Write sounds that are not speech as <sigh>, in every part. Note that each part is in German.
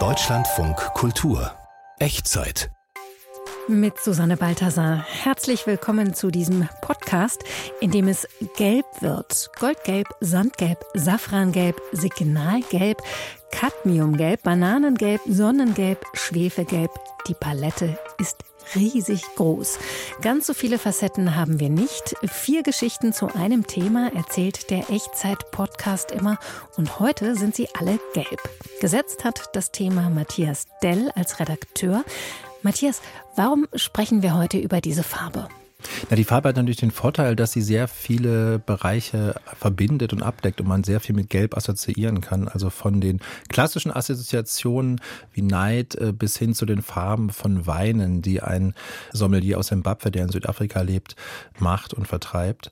Deutschlandfunk Kultur Echtzeit mit Susanne Balthasar. Herzlich willkommen zu diesem Podcast, in dem es gelb wird. Goldgelb, Sandgelb, Safrangelb, Signalgelb, Cadmiumgelb, Bananengelb, Sonnengelb, Schwefelgelb. Die Palette ist riesig groß. Ganz so viele Facetten haben wir nicht. Vier Geschichten zu einem Thema erzählt der Echtzeit-Podcast immer und heute sind sie alle gelb. Gesetzt hat das Thema Matthias Dell als Redakteur. Matthias, warum sprechen wir heute über diese Farbe? Na, die Farbe hat natürlich den Vorteil, dass sie sehr viele Bereiche verbindet und abdeckt und man sehr viel mit Gelb assoziieren kann. Also von den klassischen Assoziationen wie Neid äh, bis hin zu den Farben von Weinen, die ein Sommelier aus Zimbabwe, der in Südafrika lebt, macht und vertreibt.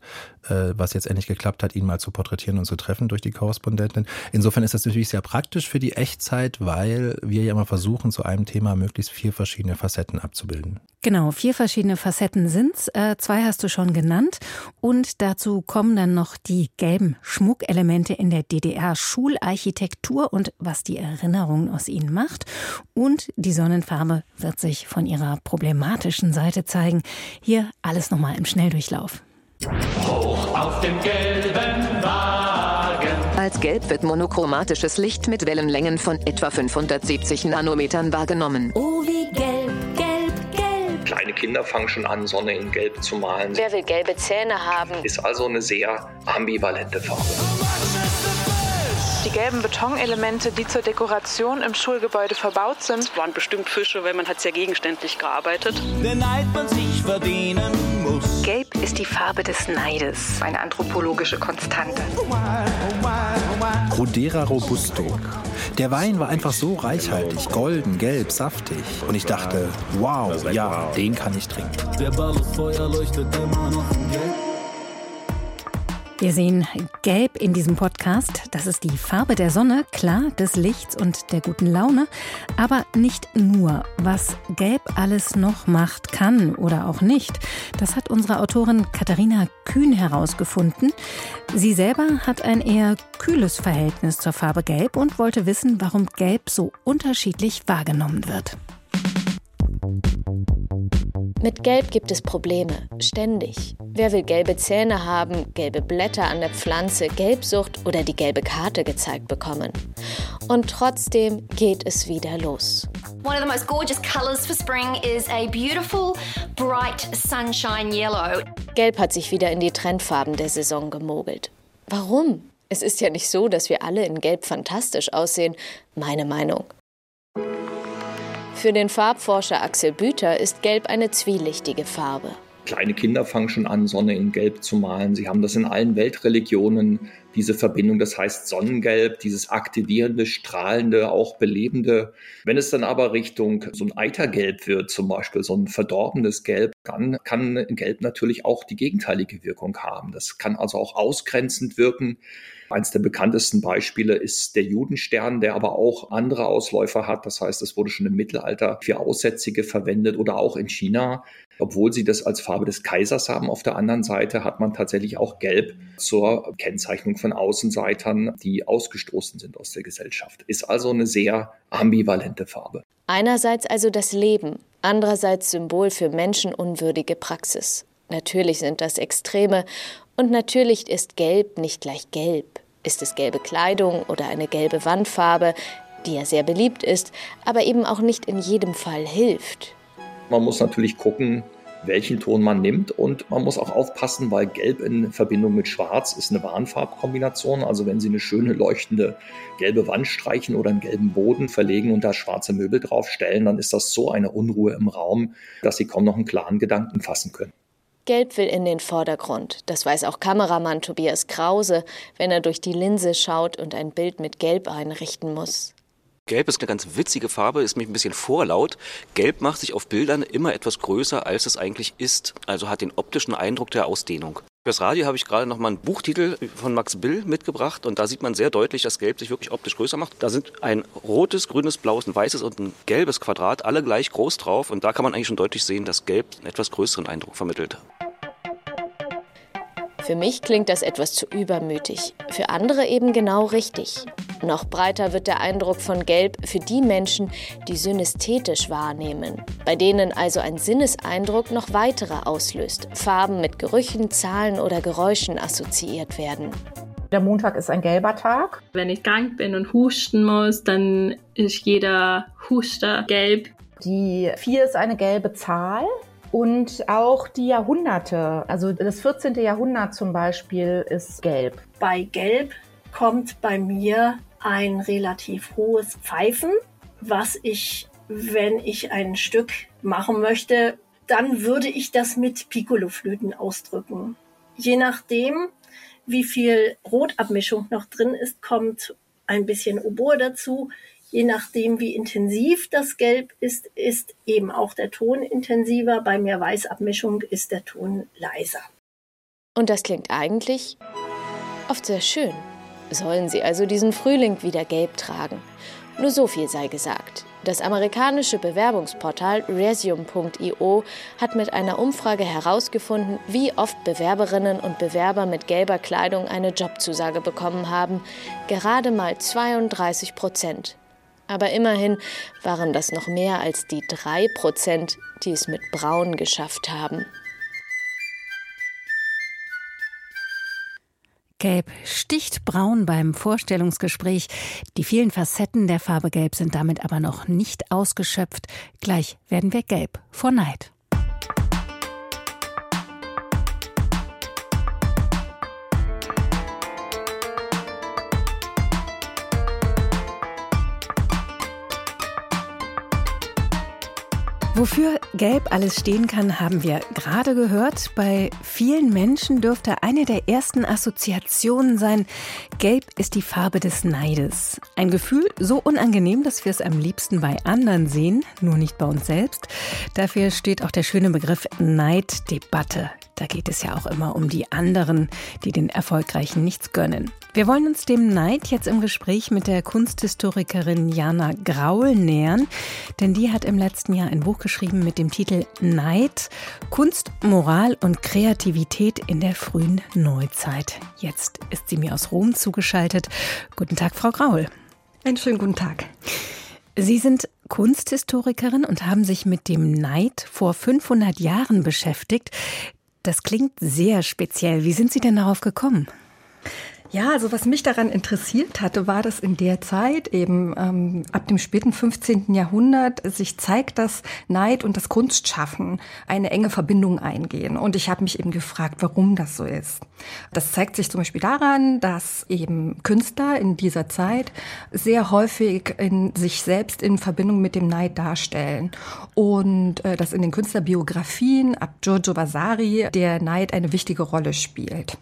Äh, was jetzt endlich geklappt hat, ihn mal zu porträtieren und zu treffen durch die Korrespondentin. Insofern ist das natürlich sehr praktisch für die Echtzeit, weil wir ja immer versuchen, zu einem Thema möglichst vier verschiedene Facetten abzubilden. Genau, vier verschiedene Facetten sind's. Äh, zwei hast du schon genannt. Und dazu kommen dann noch die gelben Schmuckelemente in der DDR-Schularchitektur und was die Erinnerung aus ihnen macht. Und die Sonnenfarbe wird sich von ihrer problematischen Seite zeigen. Hier alles nochmal im Schnelldurchlauf. Hoch auf dem gelben Wagen. Als gelb wird monochromatisches Licht mit Wellenlängen von etwa 570 Nanometern wahrgenommen. Oh, wie gelb, gelb, gelb. Kleine Kinder fangen schon an, Sonne in Gelb zu malen. Wer will gelbe Zähne haben? Ist also eine sehr ambivalente Farbe. Die gelben Betonelemente, die zur Dekoration im Schulgebäude verbaut sind, waren bestimmt Fische, weil man hat sehr gegenständlich gearbeitet. Der Neid man sich ist die Farbe des Neides, eine anthropologische Konstante. Rhodera robusto. Der Wein war einfach so reichhaltig, golden, gelb, saftig. Und ich dachte, wow, ja, den kann ich trinken. Der Ballfeuer leuchtet immer noch in Gelb. Wir sehen Gelb in diesem Podcast. Das ist die Farbe der Sonne, klar, des Lichts und der guten Laune. Aber nicht nur. Was Gelb alles noch macht, kann oder auch nicht, das hat unsere Autorin Katharina Kühn herausgefunden. Sie selber hat ein eher kühles Verhältnis zur Farbe Gelb und wollte wissen, warum Gelb so unterschiedlich wahrgenommen wird. Mit Gelb gibt es Probleme, ständig. Wer will gelbe Zähne haben, gelbe Blätter an der Pflanze, Gelbsucht oder die gelbe Karte gezeigt bekommen? Und trotzdem geht es wieder los. One of the most gorgeous colors for spring is a beautiful, bright sunshine yellow. Gelb hat sich wieder in die Trendfarben der Saison gemogelt. Warum? Es ist ja nicht so, dass wir alle in Gelb fantastisch aussehen, meine Meinung. Für den Farbforscher Axel Büter ist Gelb eine zwielichtige Farbe. Kleine Kinder fangen schon an, Sonne in Gelb zu malen. Sie haben das in allen Weltreligionen, diese Verbindung. Das heißt Sonnengelb, dieses aktivierende, strahlende, auch belebende. Wenn es dann aber Richtung so ein Eitergelb wird, zum Beispiel so ein verdorbenes Gelb, dann kann Gelb natürlich auch die gegenteilige Wirkung haben. Das kann also auch ausgrenzend wirken. Eines der bekanntesten Beispiele ist der Judenstern, der aber auch andere Ausläufer hat. Das heißt, es wurde schon im Mittelalter für Aussätzige verwendet oder auch in China. Obwohl sie das als Farbe des Kaisers haben, auf der anderen Seite hat man tatsächlich auch Gelb zur Kennzeichnung von Außenseitern, die ausgestoßen sind aus der Gesellschaft. Ist also eine sehr ambivalente Farbe. Einerseits also das Leben, andererseits Symbol für menschenunwürdige Praxis. Natürlich sind das Extreme und natürlich ist Gelb nicht gleich Gelb. Ist es gelbe Kleidung oder eine gelbe Wandfarbe, die ja sehr beliebt ist, aber eben auch nicht in jedem Fall hilft. Man muss natürlich gucken, welchen Ton man nimmt und man muss auch aufpassen, weil Gelb in Verbindung mit Schwarz ist eine Warnfarbkombination. Also wenn Sie eine schöne leuchtende gelbe Wand streichen oder einen gelben Boden verlegen und da schwarze Möbel draufstellen, dann ist das so eine Unruhe im Raum, dass Sie kaum noch einen klaren Gedanken fassen können. Gelb will in den Vordergrund. Das weiß auch Kameramann Tobias Krause, wenn er durch die Linse schaut und ein Bild mit Gelb einrichten muss. Gelb ist eine ganz witzige Farbe, ist mich ein bisschen vorlaut. Gelb macht sich auf Bildern immer etwas größer, als es eigentlich ist. Also hat den optischen Eindruck der Ausdehnung. Fürs Radio habe ich gerade noch mal einen Buchtitel von Max Bill mitgebracht und da sieht man sehr deutlich, dass Gelb sich wirklich optisch größer macht. Da sind ein rotes, grünes, blaues, ein weißes und ein gelbes Quadrat, alle gleich groß drauf und da kann man eigentlich schon deutlich sehen, dass Gelb einen etwas größeren Eindruck vermittelt. Für mich klingt das etwas zu übermütig, für andere eben genau richtig. Noch breiter wird der Eindruck von Gelb für die Menschen, die synästhetisch wahrnehmen, bei denen also ein Sinneseindruck noch weitere auslöst, Farben mit Gerüchen, Zahlen oder Geräuschen assoziiert werden. Der Montag ist ein gelber Tag. Wenn ich krank bin und husten muss, dann ist jeder Huster gelb. Die 4 ist eine gelbe Zahl. Und auch die Jahrhunderte, also das 14. Jahrhundert zum Beispiel ist gelb. Bei Gelb kommt bei mir ein relativ hohes Pfeifen, was ich, wenn ich ein Stück machen möchte, dann würde ich das mit Piccoloflöten ausdrücken. Je nachdem, wie viel Rotabmischung noch drin ist, kommt ein bisschen Oboe dazu. Je nachdem, wie intensiv das Gelb ist, ist eben auch der Ton intensiver. Bei mehr Weißabmischung ist der Ton leiser. Und das klingt eigentlich oft sehr schön. Sollen Sie also diesen Frühling wieder gelb tragen? Nur so viel sei gesagt. Das amerikanische Bewerbungsportal resume.io hat mit einer Umfrage herausgefunden, wie oft Bewerberinnen und Bewerber mit gelber Kleidung eine Jobzusage bekommen haben. Gerade mal 32 Prozent. Aber immerhin waren das noch mehr als die drei Prozent, die es mit Braun geschafft haben. Gelb sticht braun beim Vorstellungsgespräch. Die vielen Facetten der Farbe Gelb sind damit aber noch nicht ausgeschöpft. Gleich werden wir gelb vor Neid. Wofür Gelb alles stehen kann, haben wir gerade gehört. Bei vielen Menschen dürfte eine der ersten Assoziationen sein, Gelb ist die Farbe des Neides. Ein Gefühl so unangenehm, dass wir es am liebsten bei anderen sehen, nur nicht bei uns selbst. Dafür steht auch der schöne Begriff Neiddebatte. Da geht es ja auch immer um die anderen, die den Erfolgreichen nichts gönnen. Wir wollen uns dem Neid jetzt im Gespräch mit der Kunsthistorikerin Jana Graul nähern, denn die hat im letzten Jahr ein Buch geschrieben mit dem Titel Neid, Kunst, Moral und Kreativität in der frühen Neuzeit. Jetzt ist sie mir aus Rom zugeschaltet. Guten Tag, Frau Graul. Einen schönen guten Tag. Sie sind Kunsthistorikerin und haben sich mit dem Neid vor 500 Jahren beschäftigt. Das klingt sehr speziell. Wie sind Sie denn darauf gekommen? Ja, also was mich daran interessiert hatte, war, dass in der Zeit eben ähm, ab dem späten 15. Jahrhundert sich zeigt, dass Neid und das Kunstschaffen eine enge Verbindung eingehen. Und ich habe mich eben gefragt, warum das so ist. Das zeigt sich zum Beispiel daran, dass eben Künstler in dieser Zeit sehr häufig in sich selbst in Verbindung mit dem Neid darstellen. Und äh, dass in den Künstlerbiografien ab Giorgio Vasari der Neid eine wichtige Rolle spielt.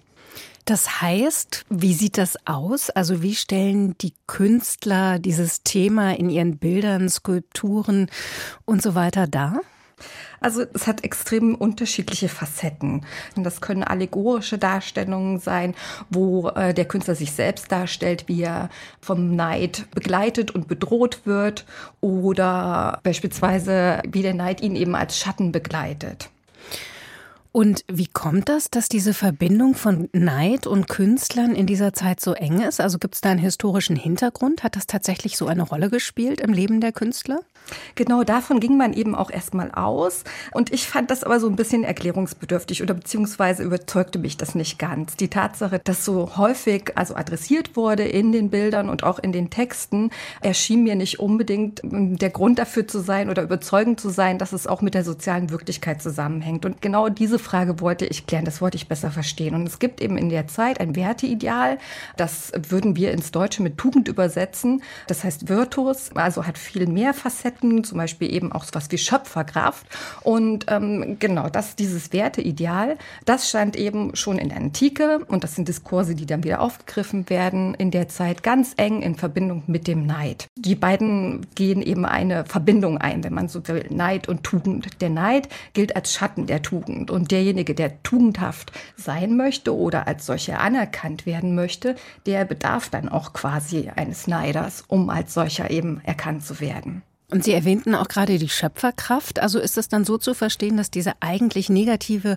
Das heißt, wie sieht das aus? Also wie stellen die Künstler dieses Thema in ihren Bildern, Skulpturen und so weiter dar? Also es hat extrem unterschiedliche Facetten. Das können allegorische Darstellungen sein, wo äh, der Künstler sich selbst darstellt, wie er vom Neid begleitet und bedroht wird oder beispielsweise wie der Neid ihn eben als Schatten begleitet. Und wie kommt das, dass diese Verbindung von Neid und Künstlern in dieser Zeit so eng ist? Also gibt es da einen historischen Hintergrund? Hat das tatsächlich so eine Rolle gespielt im Leben der Künstler? Genau davon ging man eben auch erstmal aus. Und ich fand das aber so ein bisschen erklärungsbedürftig oder beziehungsweise überzeugte mich das nicht ganz. Die Tatsache, dass so häufig also adressiert wurde in den Bildern und auch in den Texten, erschien mir nicht unbedingt ähm, der Grund dafür zu sein oder überzeugend zu sein, dass es auch mit der sozialen Wirklichkeit zusammenhängt. Und genau diese Frage wollte ich klären, das wollte ich besser verstehen. Und es gibt eben in der Zeit ein Werteideal, das würden wir ins Deutsche mit Tugend übersetzen. Das heißt Virtus, also hat viel mehr Facetten Facetten, zum Beispiel eben auch was wie Schöpferkraft. Und ähm, genau, das, dieses Werteideal, das stand eben schon in der Antike und das sind Diskurse, die dann wieder aufgegriffen werden in der Zeit ganz eng in Verbindung mit dem Neid. Die beiden gehen eben eine Verbindung ein, wenn man so will, Neid und Tugend. Der Neid gilt als Schatten der Tugend und derjenige, der tugendhaft sein möchte oder als solcher anerkannt werden möchte, der bedarf dann auch quasi eines Neiders, um als solcher eben erkannt zu werden. Und Sie erwähnten auch gerade die Schöpferkraft. Also ist es dann so zu verstehen, dass diese eigentlich negative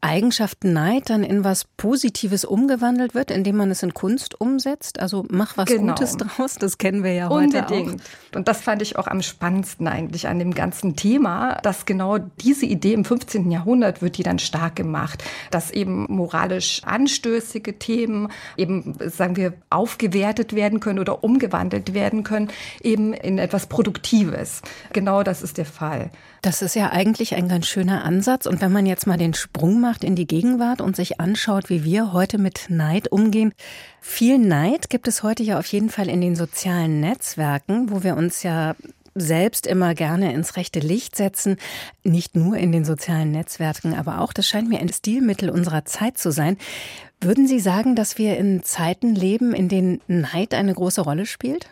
Eigenschaft Neid dann in was Positives umgewandelt wird, indem man es in Kunst umsetzt? Also mach was Genau. Gutes draus, das kennen wir ja heute Unbedingt. auch. Und das fand ich auch am spannendsten eigentlich an dem ganzen Thema, dass genau diese Idee im 15. Jahrhundert wird die dann stark gemacht, dass eben moralisch anstößige Themen eben, sagen wir, aufgewertet werden können oder umgewandelt werden können, eben in etwas Produktives. Genau das ist der Fall. Das ist ja eigentlich ein ganz schöner Ansatz. Und wenn man jetzt mal den Sprung macht in die Gegenwart und sich anschaut, wie wir heute mit Neid umgehen, viel Neid gibt es heute ja auf jeden Fall in den sozialen Netzwerken, wo wir uns ja selbst immer gerne ins rechte Licht setzen. Nicht nur in den sozialen Netzwerken, aber auch, das scheint mir ein Stilmittel unserer Zeit zu sein. Würden Sie sagen, dass wir in Zeiten leben, in denen Neid eine große Rolle spielt?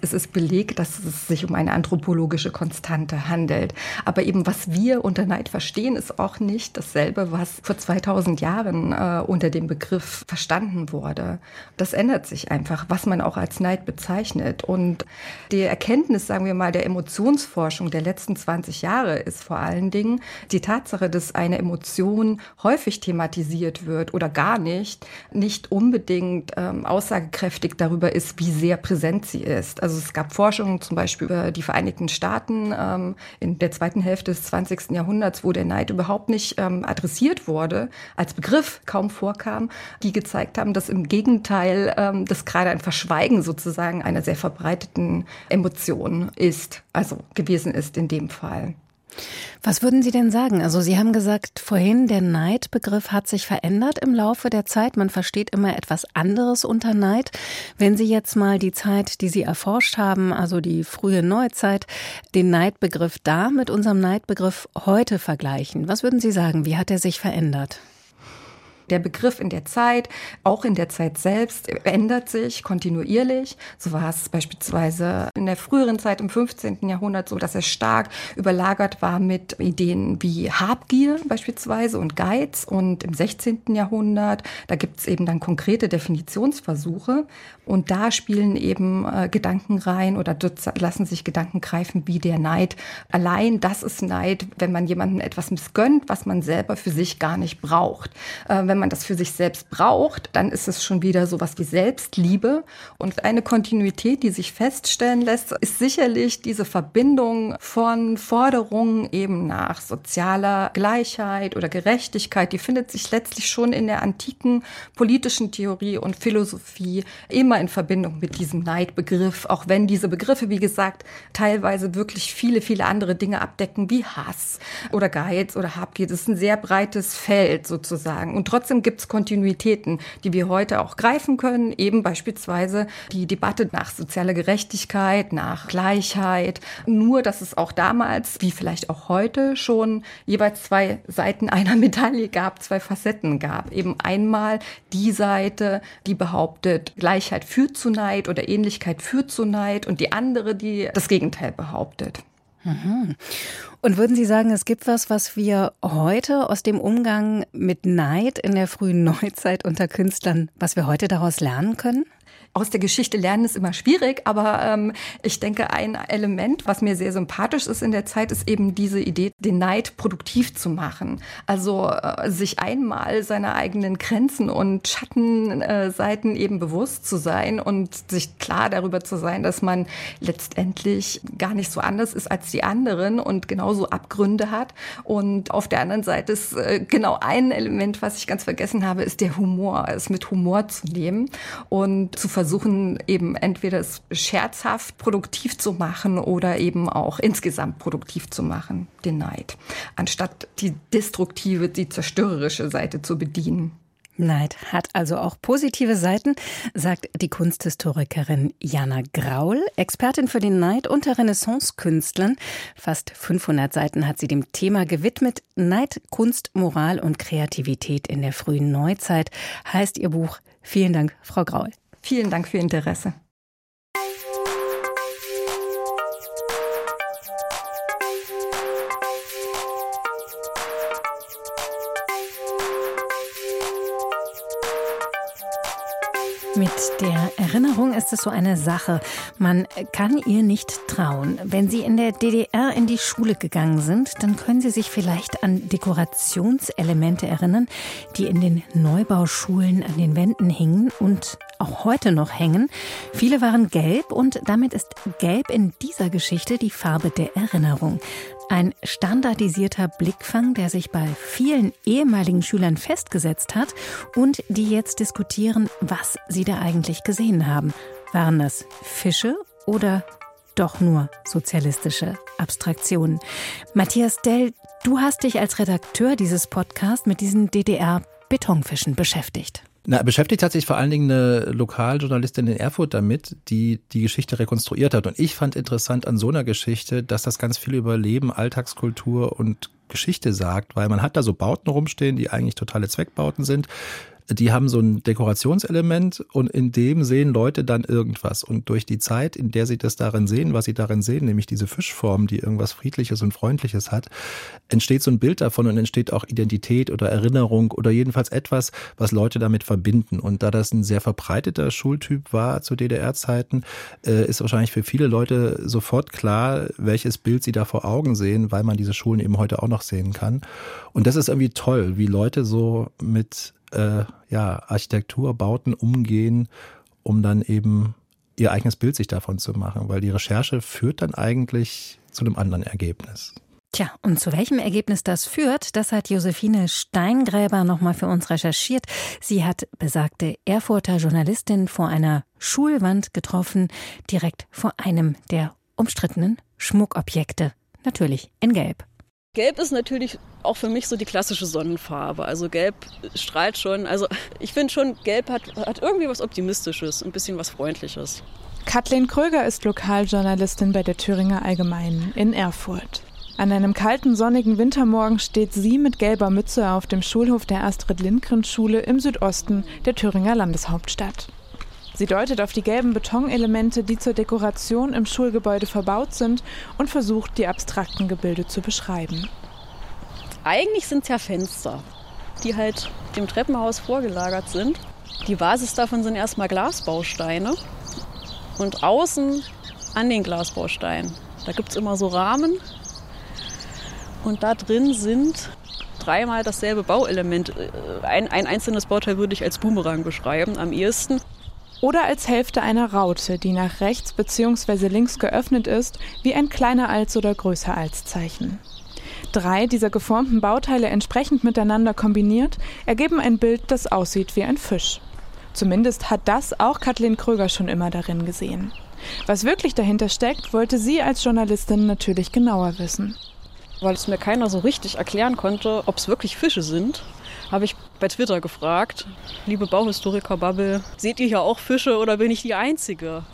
Es ist belegt, dass es sich um eine anthropologische Konstante handelt. Aber eben, was wir unter Neid verstehen, ist auch nicht dasselbe, was vor 2000 Jahren äh, unter dem Begriff verstanden wurde. Das ändert sich einfach, was man auch als Neid bezeichnet. Und die Erkenntnis, sagen wir mal, der Emotionsforschung der letzten 20 Jahre ist vor allen Dingen die Tatsache, dass eine Emotion häufig thematisiert wird oder gar nicht, nicht unbedingt ähm, aussagekräftig darüber ist, wie sehr präsent sie ist ist. Also es gab Forschungen zum Beispiel über die Vereinigten Staaten ähm, in der zweiten Hälfte des 20. Jahrhunderts, wo der Neid überhaupt nicht ähm, adressiert wurde, als Begriff kaum vorkam, die gezeigt haben, dass im Gegenteil ähm, das gerade ein Verschweigen sozusagen einer sehr verbreiteten Emotion ist, also gewesen ist in dem Fall. Was würden Sie denn sagen? Also Sie haben gesagt vorhin, der Neidbegriff hat sich verändert im Laufe der Zeit. Man versteht immer etwas anderes unter Neid. Wenn Sie jetzt mal die Zeit, die Sie erforscht haben, also die frühe Neuzeit, den Neidbegriff da mit unserem Neidbegriff heute vergleichen, was würden Sie sagen? Wie hat er sich verändert? Der Begriff in der Zeit, auch in der Zeit selbst, ändert sich kontinuierlich. So war es beispielsweise in der früheren Zeit im 15. Jahrhundert so, dass er stark überlagert war mit Ideen wie Habgier beispielsweise und Geiz. Und im 16. Jahrhundert, da gibt es eben dann konkrete Definitionsversuche. Und da spielen eben äh, Gedanken rein oder lassen sich Gedanken greifen wie der Neid. Allein das ist Neid, wenn man jemandem etwas missgönnt, was man selber für sich gar nicht braucht. Äh, wenn man das für sich selbst braucht, dann ist es schon wieder sowas wie Selbstliebe. Und eine Kontinuität, die sich feststellen lässt, ist sicherlich diese Verbindung von Forderungen eben nach sozialer Gleichheit oder Gerechtigkeit. Die findet sich letztlich schon in der antiken politischen Theorie und Philosophie immer in Verbindung mit diesem Neidbegriff, auch wenn diese Begriffe, wie gesagt, teilweise wirklich viele, viele andere Dinge abdecken, wie Hass oder Geiz oder Habgier. Das ist ein sehr breites Feld sozusagen. Und trotzdem gibt es Kontinuitäten, die wir heute auch greifen können, eben beispielsweise die Debatte nach sozialer Gerechtigkeit, nach Gleichheit. Nur, dass es auch damals, wie vielleicht auch heute, schon jeweils zwei Seiten einer <laughs> Medaille gab, zwei Facetten gab. Eben einmal die Seite, die behauptet, Gleichheit führt zu Neid oder Ähnlichkeit führt zu Neid und die andere, die das Gegenteil behauptet. Mhm. Und würden Sie sagen, es gibt was, was wir heute aus dem Umgang mit Neid in der frühen <laughs> Neuzeit unter Künstlern, was wir heute daraus lernen können? Aus der Geschichte lernen ist immer schwierig, aber ähm, ich denke, ein Element, was mir sehr sympathisch ist in der Zeit, ist eben diese Idee, den Neid produktiv zu machen. Also äh, sich einmal seiner eigenen Grenzen und Schattenseiten äh, eben bewusst zu sein und sich klar darüber zu sein, dass man letztendlich gar nicht so anders ist als die anderen und genauso Abgründe hat. Und auf der anderen Seite ist äh, genau ein Element, was ich ganz vergessen habe, ist der Humor, es mit Humor zu nehmen und zu versuchen, eben entweder es scherzhaft produktiv zu machen oder eben auch insgesamt produktiv zu machen, den Neid, anstatt die destruktive, die zerstörerische Seite zu bedienen. Neid hat also auch positive Seiten, sagt die Kunsthistorikerin Jana Graul, Expertin für den Neid unter Renaissance-Künstlern. Fast 500 Seiten hat sie dem Thema gewidmet. Neid, Kunst, Moral und Kreativität in der frühen Neuzeit heißt ihr Buch. Vielen Dank, Frau Graul. Vielen Dank für Ihr Interesse. Mit der Erinnerung ist es so eine Sache. Man kann ihr nicht trauen. Wenn Sie in der DDR in die Schule gegangen sind, dann können Sie sich vielleicht an Dekorationselemente erinnern, die in den Neubauschulen an den Wänden hingen und auch heute noch hängen. Viele waren gelb und damit ist gelb in dieser Geschichte die Farbe der Erinnerung. Ein standardisierter Blickfang, der sich bei vielen ehemaligen Schülern festgesetzt hat und die jetzt diskutieren, was sie da eigentlich gesehen haben. Waren das Fische oder doch nur sozialistische Abstraktionen? Matthias Dell, du hast dich als Redakteur dieses Podcasts mit diesen DDR-Betonfischen beschäftigt. Na, beschäftigt hat sich vor allen Dingen eine Lokaljournalistin in Erfurt damit, die die Geschichte rekonstruiert hat. Und ich fand interessant an so einer Geschichte, dass das ganz viel über Leben, Alltagskultur und Geschichte sagt, weil man hat da so Bauten rumstehen, die eigentlich totale Zweckbauten sind die haben so ein Dekorationselement und in dem sehen Leute dann irgendwas. Und durch die Zeit, in der sie das darin sehen, was sie darin sehen, nämlich diese Fischform, die irgendwas Friedliches und Freundliches hat, entsteht so ein Bild davon und entsteht auch Identität oder Erinnerung oder jedenfalls etwas, was Leute damit verbinden. Und da das ein sehr verbreiteter Schultyp war zu DDR-Zeiten, äh, ist wahrscheinlich für viele Leute sofort klar, welches Bild sie da vor Augen sehen, weil man diese Schulen eben heute auch noch sehen kann. Und das ist irgendwie toll, wie Leute so mit äh, ja, Architekturbauten umgehen, um dann eben ihr eigenes Bild sich davon zu machen, weil die Recherche führt dann eigentlich zu einem anderen Ergebnis. Tja, und zu welchem Ergebnis das führt, das hat Josephine Steingräber nochmal für uns recherchiert. Sie hat besagte Erfurter Journalistin vor einer Schulwand getroffen, direkt vor einem der umstrittenen Schmuckobjekte. Natürlich in Gelb. Gelb ist natürlich auch für mich so die klassische Sonnenfarbe. Also Gelb strahlt schon. Also ich finde schon, Gelb hat, hat irgendwie was Optimistisches, ein bisschen was Freundliches. Kathleen Kröger ist Lokaljournalistin bei der Thüringer Allgemeinen in Erfurt. An einem kalten, sonnigen Wintermorgen steht sie mit gelber Mütze auf dem Schulhof der Astrid-Lindgren-Schule im Südosten der Thüringer Landeshauptstadt. Sie deutet auf die gelben Betonelemente, die zur Dekoration im Schulgebäude verbaut sind, und versucht, die abstrakten Gebilde zu beschreiben. Eigentlich sind es ja Fenster, die halt dem Treppenhaus vorgelagert sind. Die Basis davon sind erstmal Glasbausteine und außen an den Glasbausteinen, da gibt es immer so Rahmen und da drin sind dreimal dasselbe Bauelement. Ein, ein einzelnes Bauteil würde ich als Boomerang beschreiben, am ehesten oder als Hälfte einer Raute, die nach rechts bzw. links geöffnet ist, wie ein kleiner als oder größer als Zeichen. Drei dieser geformten Bauteile entsprechend miteinander kombiniert ergeben ein Bild, das aussieht wie ein Fisch. Zumindest hat das auch Kathleen Kröger schon immer darin gesehen. Was wirklich dahinter steckt, wollte sie als Journalistin natürlich genauer wissen. Weil es mir keiner so richtig erklären konnte, ob es wirklich Fische sind, habe ich bei Twitter gefragt, liebe Bauhistoriker-Bubble, seht ihr hier auch Fische oder bin ich die Einzige?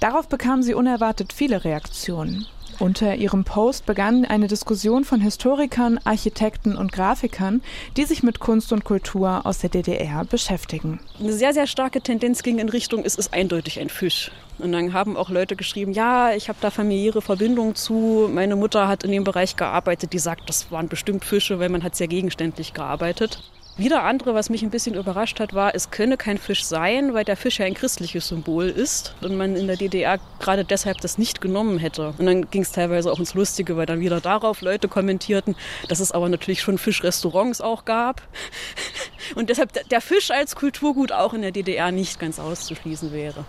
Darauf bekam sie unerwartet viele Reaktionen. Unter ihrem Post begann eine Diskussion von Historikern, Architekten und Grafikern, die sich mit Kunst und Kultur aus der DDR beschäftigen. Eine sehr, sehr starke Tendenz ging in Richtung, es ist eindeutig ein Fisch. Und dann haben auch Leute geschrieben, ja, ich habe da familiäre Verbindungen zu. Meine Mutter hat in dem Bereich gearbeitet, die sagt, das waren bestimmt Fische, weil man hat sehr gegenständlich gearbeitet. Wieder andere, was mich ein bisschen überrascht hat, war, es könne kein Fisch sein, weil der Fisch ja ein christliches Symbol ist und man in der DDR gerade deshalb das nicht genommen hätte. Und dann ging es teilweise auch ins Lustige, weil dann wieder darauf Leute kommentierten, dass es aber natürlich schon Fischrestaurants auch gab <laughs> und deshalb der Fisch als Kulturgut auch in der DDR nicht ganz auszuschließen wäre.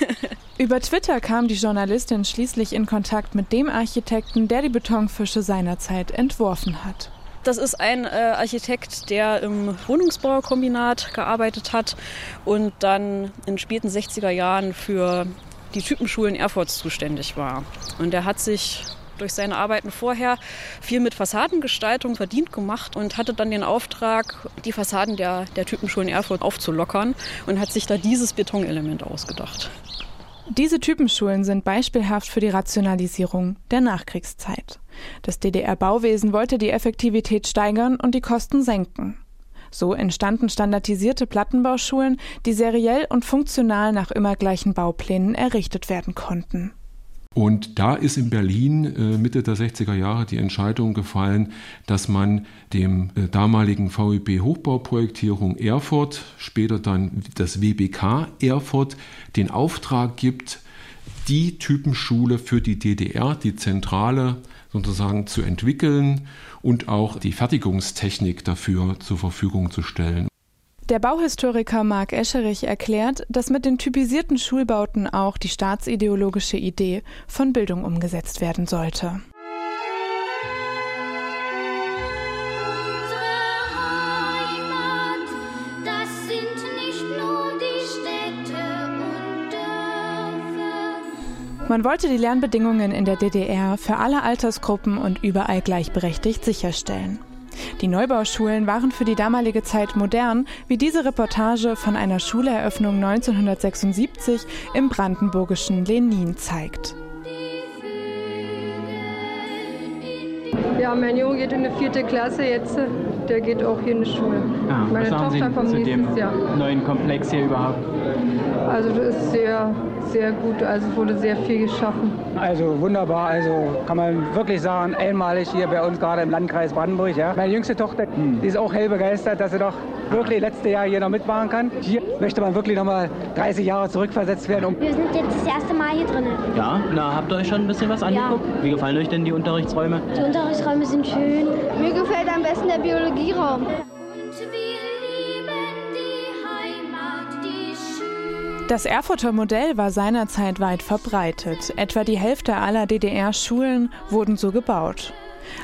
<laughs> Über Twitter kam die Journalistin schließlich in Kontakt mit dem Architekten, der die Betonfische seinerzeit entworfen hat. Das ist ein äh, Architekt, der im Wohnungsbaukombinat gearbeitet hat und dann in späten 60er Jahren für die Typenschulen Erfurts zuständig war. Und er hat sich durch seine Arbeiten vorher viel mit Fassadengestaltung verdient gemacht und hatte dann den Auftrag, die Fassaden der, der Typenschulen Erfurt aufzulockern und hat sich da dieses Betonelement ausgedacht. Diese Typenschulen sind beispielhaft für die Rationalisierung der Nachkriegszeit. Das DDR-Bauwesen wollte die Effektivität steigern und die Kosten senken. So entstanden standardisierte Plattenbauschulen, die seriell und funktional nach immer gleichen Bauplänen errichtet werden konnten. Und da ist in Berlin äh, Mitte der 60er Jahre die Entscheidung gefallen, dass man dem äh, damaligen VEB Hochbauprojektierung Erfurt, später dann das WBK Erfurt, den Auftrag gibt, die Typenschule für die DDR, die zentrale sozusagen zu entwickeln und auch die Fertigungstechnik dafür zur Verfügung zu stellen. Der Bauhistoriker Marc Escherich erklärt, dass mit den typisierten Schulbauten auch die staatsideologische Idee von Bildung umgesetzt werden sollte. Man wollte die Lernbedingungen in der DDR für alle Altersgruppen und überall gleichberechtigt sicherstellen. Die Neubauschulen waren für die damalige Zeit modern, wie diese Reportage von einer Schuleröffnung 1976 im brandenburgischen Lenin zeigt. Ja, mein Junge geht in die vierte Klasse jetzt. Der geht auch hier in die Schule. Ah, Meine was Tochter haben vom Sie zu nächsten dem Jahr. neuen Komplex hier überhaupt? Also das ist sehr, sehr gut. Also es wurde sehr viel geschaffen. Also wunderbar, also kann man wirklich sagen, einmalig hier bei uns gerade im Landkreis Brandenburg. Ja. Meine jüngste Tochter, die ist auch hell begeistert, dass sie doch wirklich letzte Jahr hier noch mitmachen kann. Hier möchte man wirklich noch mal 30 Jahre zurückversetzt werden. Um Wir sind jetzt das erste Mal hier drin. Ja, na, habt ihr euch schon ein bisschen was angeguckt? Wie gefallen euch denn die Unterrichtsräume? Die Unterrichtsräume sind schön. Mir gefällt am besten der Biologieraum. Das Erfurter Modell war seinerzeit weit verbreitet. Etwa die Hälfte aller DDR-Schulen wurden so gebaut.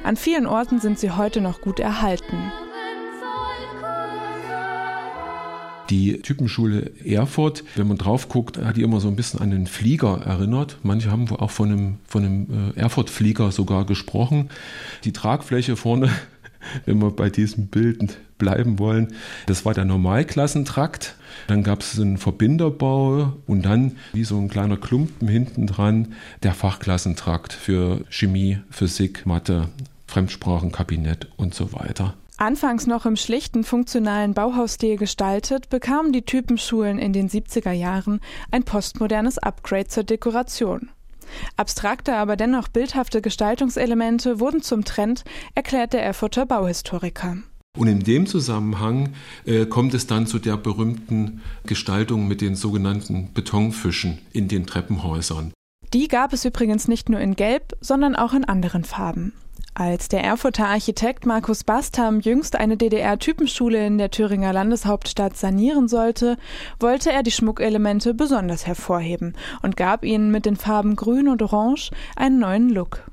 An vielen Orten sind sie heute noch gut erhalten. Die Typenschule Erfurt, wenn man drauf guckt, hat die immer so ein bisschen an den Flieger erinnert. Manche haben auch von einem, von einem äh, Erfurt-Flieger sogar gesprochen. Die Tragfläche vorne, <laughs> wenn wir bei diesem Bild bleiben wollen, das war der Normalklassentrakt. Dann gab es einen Verbinderbau und dann wie so ein kleiner Klumpen hinten dran der Fachklassentrakt für Chemie, Physik, Mathe, Fremdsprachenkabinett und so weiter. Anfangs noch im schlichten funktionalen Bauhausstil gestaltet, bekamen die Typenschulen in den 70er Jahren ein postmodernes Upgrade zur Dekoration. Abstrakte, aber dennoch bildhafte Gestaltungselemente wurden zum Trend, erklärt der Erfurter Bauhistoriker. Und in dem Zusammenhang äh, kommt es dann zu der berühmten Gestaltung mit den sogenannten Betonfischen in den Treppenhäusern. Die gab es übrigens nicht nur in Gelb, sondern auch in anderen Farben. Als der Erfurter Architekt Markus Bastam jüngst eine DDR-Typenschule in der Thüringer Landeshauptstadt sanieren sollte, wollte er die Schmuckelemente besonders hervorheben und gab ihnen mit den Farben Grün und Orange einen neuen Look.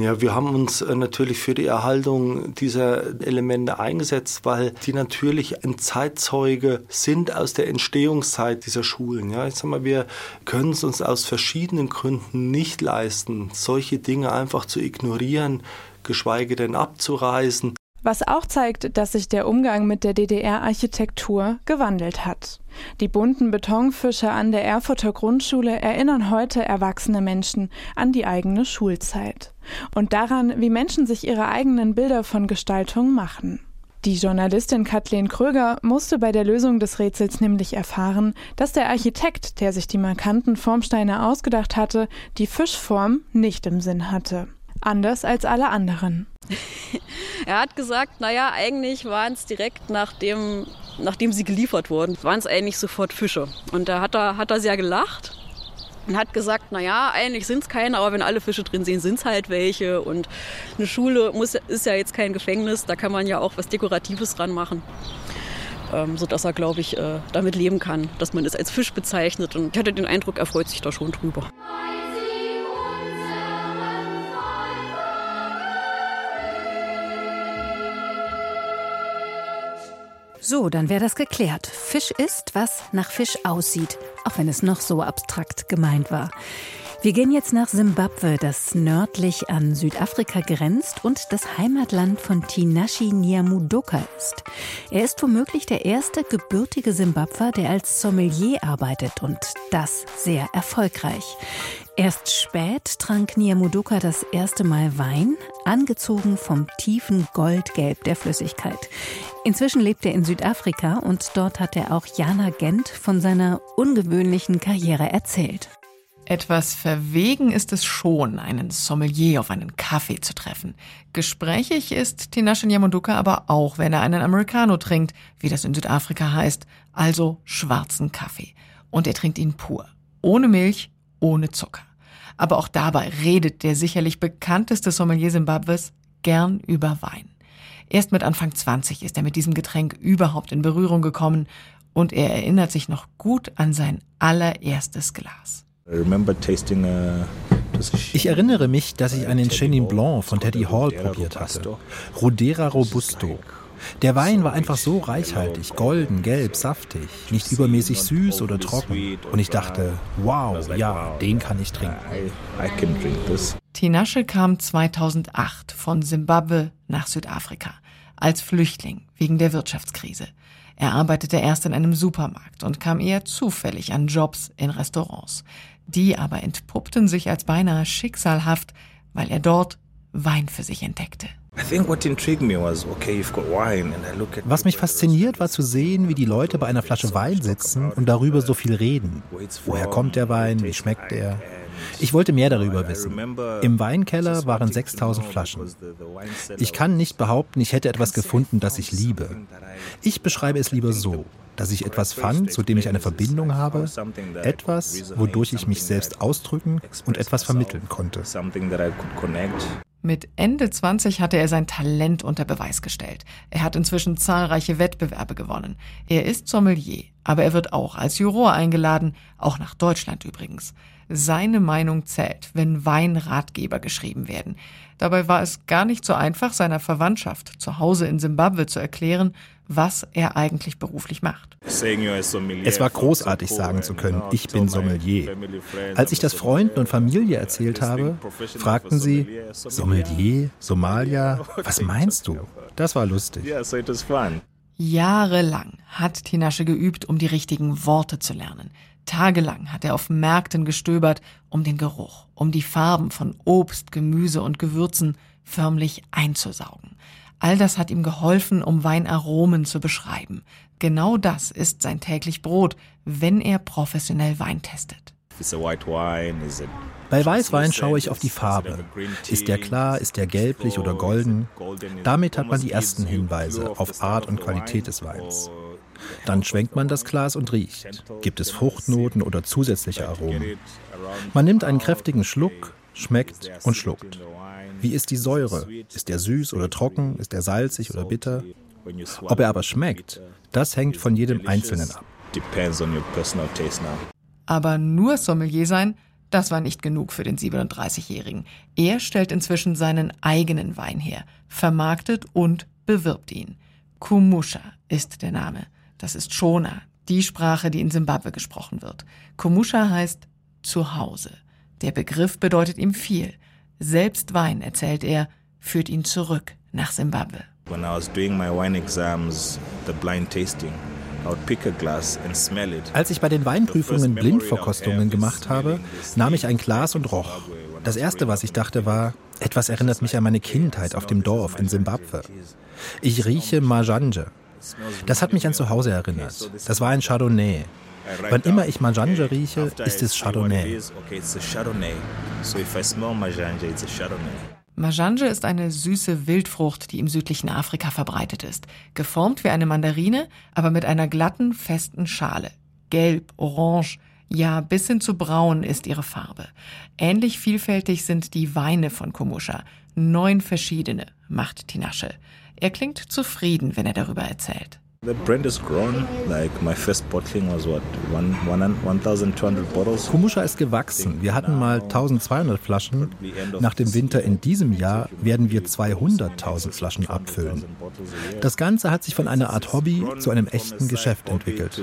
Ja, wir haben uns äh, natürlich für die Erhaltung dieser Elemente eingesetzt, weil die natürlich ein Zeitzeuge sind aus der Entstehungszeit dieser Schulen. Ja, ich sag mal, wir können es uns aus verschiedenen Gründen nicht leisten, solche Dinge einfach zu ignorieren, geschweige denn abzureißen. Was auch zeigt, dass sich der Umgang mit der DDR-Architektur gewandelt hat. Die bunten Betonfische an der Erfurter Grundschule erinnern heute erwachsene Menschen an die eigene Schulzeit und daran, wie Menschen sich ihre eigenen Bilder von Gestaltung machen. Die Journalistin Kathleen Kröger musste bei der Lösung des Rätsels nämlich erfahren, dass der Architekt, der sich die markanten Formsteine ausgedacht hatte, die Fischform nicht im Sinn hatte. Anders als alle anderen. <laughs> Er hat gesagt, naja, eigentlich waren es direkt nachdem, nachdem sie geliefert wurden, waren es eigentlich sofort Fische. Und da hat er, hat er sehr gelacht und hat gesagt, naja, eigentlich sind es keine, aber wenn alle Fische drin sind, sind es halt welche. Und eine Schule muss, ist ja jetzt kein Gefängnis, da kann man ja auch was Dekoratives dran machen. Ähm, sodass er, glaube ich, äh, damit leben kann, dass man es als Fisch bezeichnet. Und ich hatte den Eindruck, er freut sich da schon drüber. So, dann wäre das geklärt. Fisch ist, was nach Fisch aussieht, auch wenn es noch so abstrakt gemeint war. Wir gehen jetzt nach Simbabwe, das nördlich an Südafrika grenzt und das Heimatland von Tinashe Nyamudoka ist. Er ist womöglich der erste gebürtige Simbabwer, der als Sommelier arbeitet und das sehr erfolgreich. Erst spät trank Nyamudoka das erste Mal Wein, angezogen vom tiefen Goldgelb der Flüssigkeit. Inzwischen lebt er in Südafrika und dort hat er auch Jana Gent von seiner ungewöhnlichen Karriere erzählt. Etwas verwegen ist es schon, einen Sommelier auf einen Kaffee zu treffen. Gesprächig ist Tinashe Nyamunduka aber auch, wenn er einen Americano trinkt, wie das in Südafrika heißt, also schwarzen Kaffee. Und er trinkt ihn pur. Ohne Milch, ohne Zucker. Aber auch dabei redet der sicherlich bekannteste Sommelier Simbabwes gern über Wein. Erst mit Anfang 20 ist er mit diesem Getränk überhaupt in Berührung gekommen und er erinnert sich noch gut an sein allererstes Glas. Ich erinnere mich, dass ich einen Chenin Blanc von Teddy Hall probiert hatte. Rodera Robusto. Der Wein war einfach so reichhaltig, golden, gelb, saftig, nicht übermäßig süß oder trocken. Und ich dachte, wow, ja, den kann ich trinken. Tinashe kam 2008 von Simbabwe nach Südafrika als Flüchtling wegen der Wirtschaftskrise. Er arbeitete erst in einem Supermarkt und kam eher zufällig an Jobs in Restaurants. Die aber entpuppten sich als beinahe schicksalhaft, weil er dort Wein für sich entdeckte. Was mich fasziniert, war zu sehen, wie die Leute bei einer Flasche Wein sitzen und darüber so viel reden. Woher kommt der Wein? Wie schmeckt er? Ich wollte mehr darüber wissen. Im Weinkeller waren 6000 Flaschen. Ich kann nicht behaupten, ich hätte etwas gefunden, das ich liebe. Ich beschreibe es lieber so, dass ich etwas fand, zu dem ich eine Verbindung habe, etwas, wodurch ich mich selbst ausdrücken und etwas vermitteln konnte. Mit Ende 20 hatte er sein Talent unter Beweis gestellt. Er hat inzwischen zahlreiche Wettbewerbe gewonnen. Er ist Sommelier, aber er wird auch als Juror eingeladen, auch nach Deutschland übrigens. Seine Meinung zählt, wenn Weinratgeber geschrieben werden. Dabei war es gar nicht so einfach, seiner Verwandtschaft zu Hause in Simbabwe zu erklären, was er eigentlich beruflich macht. Es war großartig sagen zu können, ich bin Sommelier. Als ich das Freunden und Familie erzählt habe, fragten sie, Sommelier, Somalia, was <laughs> meinst du? Das war lustig. Jahrelang hat Tinasche geübt, um die richtigen Worte zu lernen. Tagelang hat er auf Märkten gestöbert, um den Geruch, um die Farben von Obst, Gemüse und Gewürzen förmlich einzusaugen. All das hat ihm geholfen, um Weinaromen zu beschreiben. Genau das ist sein täglich Brot, wenn er professionell Wein testet. Bei Weißwein schaue ich auf die Farbe. Ist der klar, ist der gelblich oder golden? Damit hat man die ersten Hinweise auf Art und Qualität des Weins. Dann schwenkt man das Glas und riecht. Gibt es Fruchtnoten oder zusätzliche Aromen? Man nimmt einen kräftigen Schluck, schmeckt und schluckt. Wie ist die Säure? Ist er süß oder trocken? Ist er salzig oder bitter? Ob er aber schmeckt, das hängt von jedem Einzelnen ab. Aber nur Sommelier sein, das war nicht genug für den 37-Jährigen. Er stellt inzwischen seinen eigenen Wein her, vermarktet und bewirbt ihn. Kumusha ist der Name. Das ist Shona, die Sprache, die in Simbabwe gesprochen wird. Kumusha heißt Zuhause. Der Begriff bedeutet ihm viel. Selbst Wein, erzählt er, führt ihn zurück nach Simbabwe. When I was doing my wine exams, the blind tasting, als ich bei den Weinprüfungen Blindverkostungen gemacht habe, nahm ich ein Glas und roch. Das erste, was ich dachte, war, etwas erinnert mich an meine Kindheit auf dem Dorf in Simbabwe. Ich rieche Majanje. Das hat mich an zu Hause erinnert. Das war ein Chardonnay. Wann immer ich Majanje rieche, ist es Chardonnay. Majanje ist eine süße Wildfrucht, die im südlichen Afrika verbreitet ist. Geformt wie eine Mandarine, aber mit einer glatten, festen Schale. Gelb, orange, ja, bis hin zu braun ist ihre Farbe. Ähnlich vielfältig sind die Weine von Kumusha. Neun verschiedene macht Tinasche. Er klingt zufrieden, wenn er darüber erzählt. The brand has grown. Like my first bottling was what 1200 bottles. Kumusha ist gewachsen. Wir hatten mal 1200 Flaschen. Nach dem Winter in diesem Jahr werden wir 200.000 Flaschen abfüllen. Das Ganze hat sich von einer Art Hobby zu einem echten Geschäft entwickelt.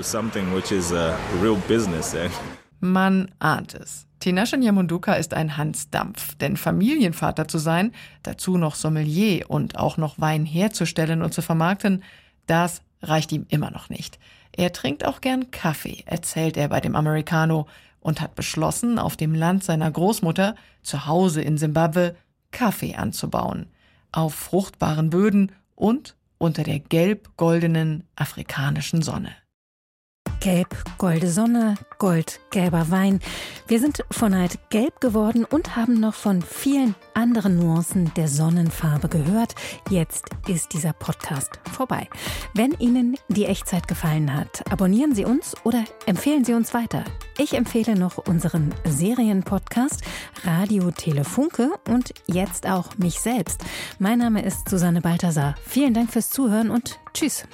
Man ahnt es. Tinashe Nyamunduka ist ein Hansdampf, denn Familienvater zu sein, dazu noch Sommelier und auch noch Wein herzustellen und zu vermarkten, das reicht ihm immer noch nicht. Er trinkt auch gern Kaffee, erzählt er bei dem Americano und hat beschlossen, auf dem Land seiner Großmutter, zu Hause in Simbabwe, Kaffee anzubauen. Auf fruchtbaren Böden und unter der gelb-goldenen afrikanischen Sonne. Gelb, golde Sonne, gold, gelber Wein. Wir sind von Neid gelb geworden und haben noch von vielen anderen Nuancen der Sonnenfarbe gehört. Jetzt ist dieser Podcast vorbei. Wenn Ihnen die Echtzeit gefallen hat, abonnieren Sie uns oder empfehlen Sie uns weiter. Ich empfehle noch unseren Serienpodcast Radio Telefunke und jetzt auch mich selbst. Mein Name ist Susanne Balthasar. Vielen Dank fürs Zuhören und tschüss.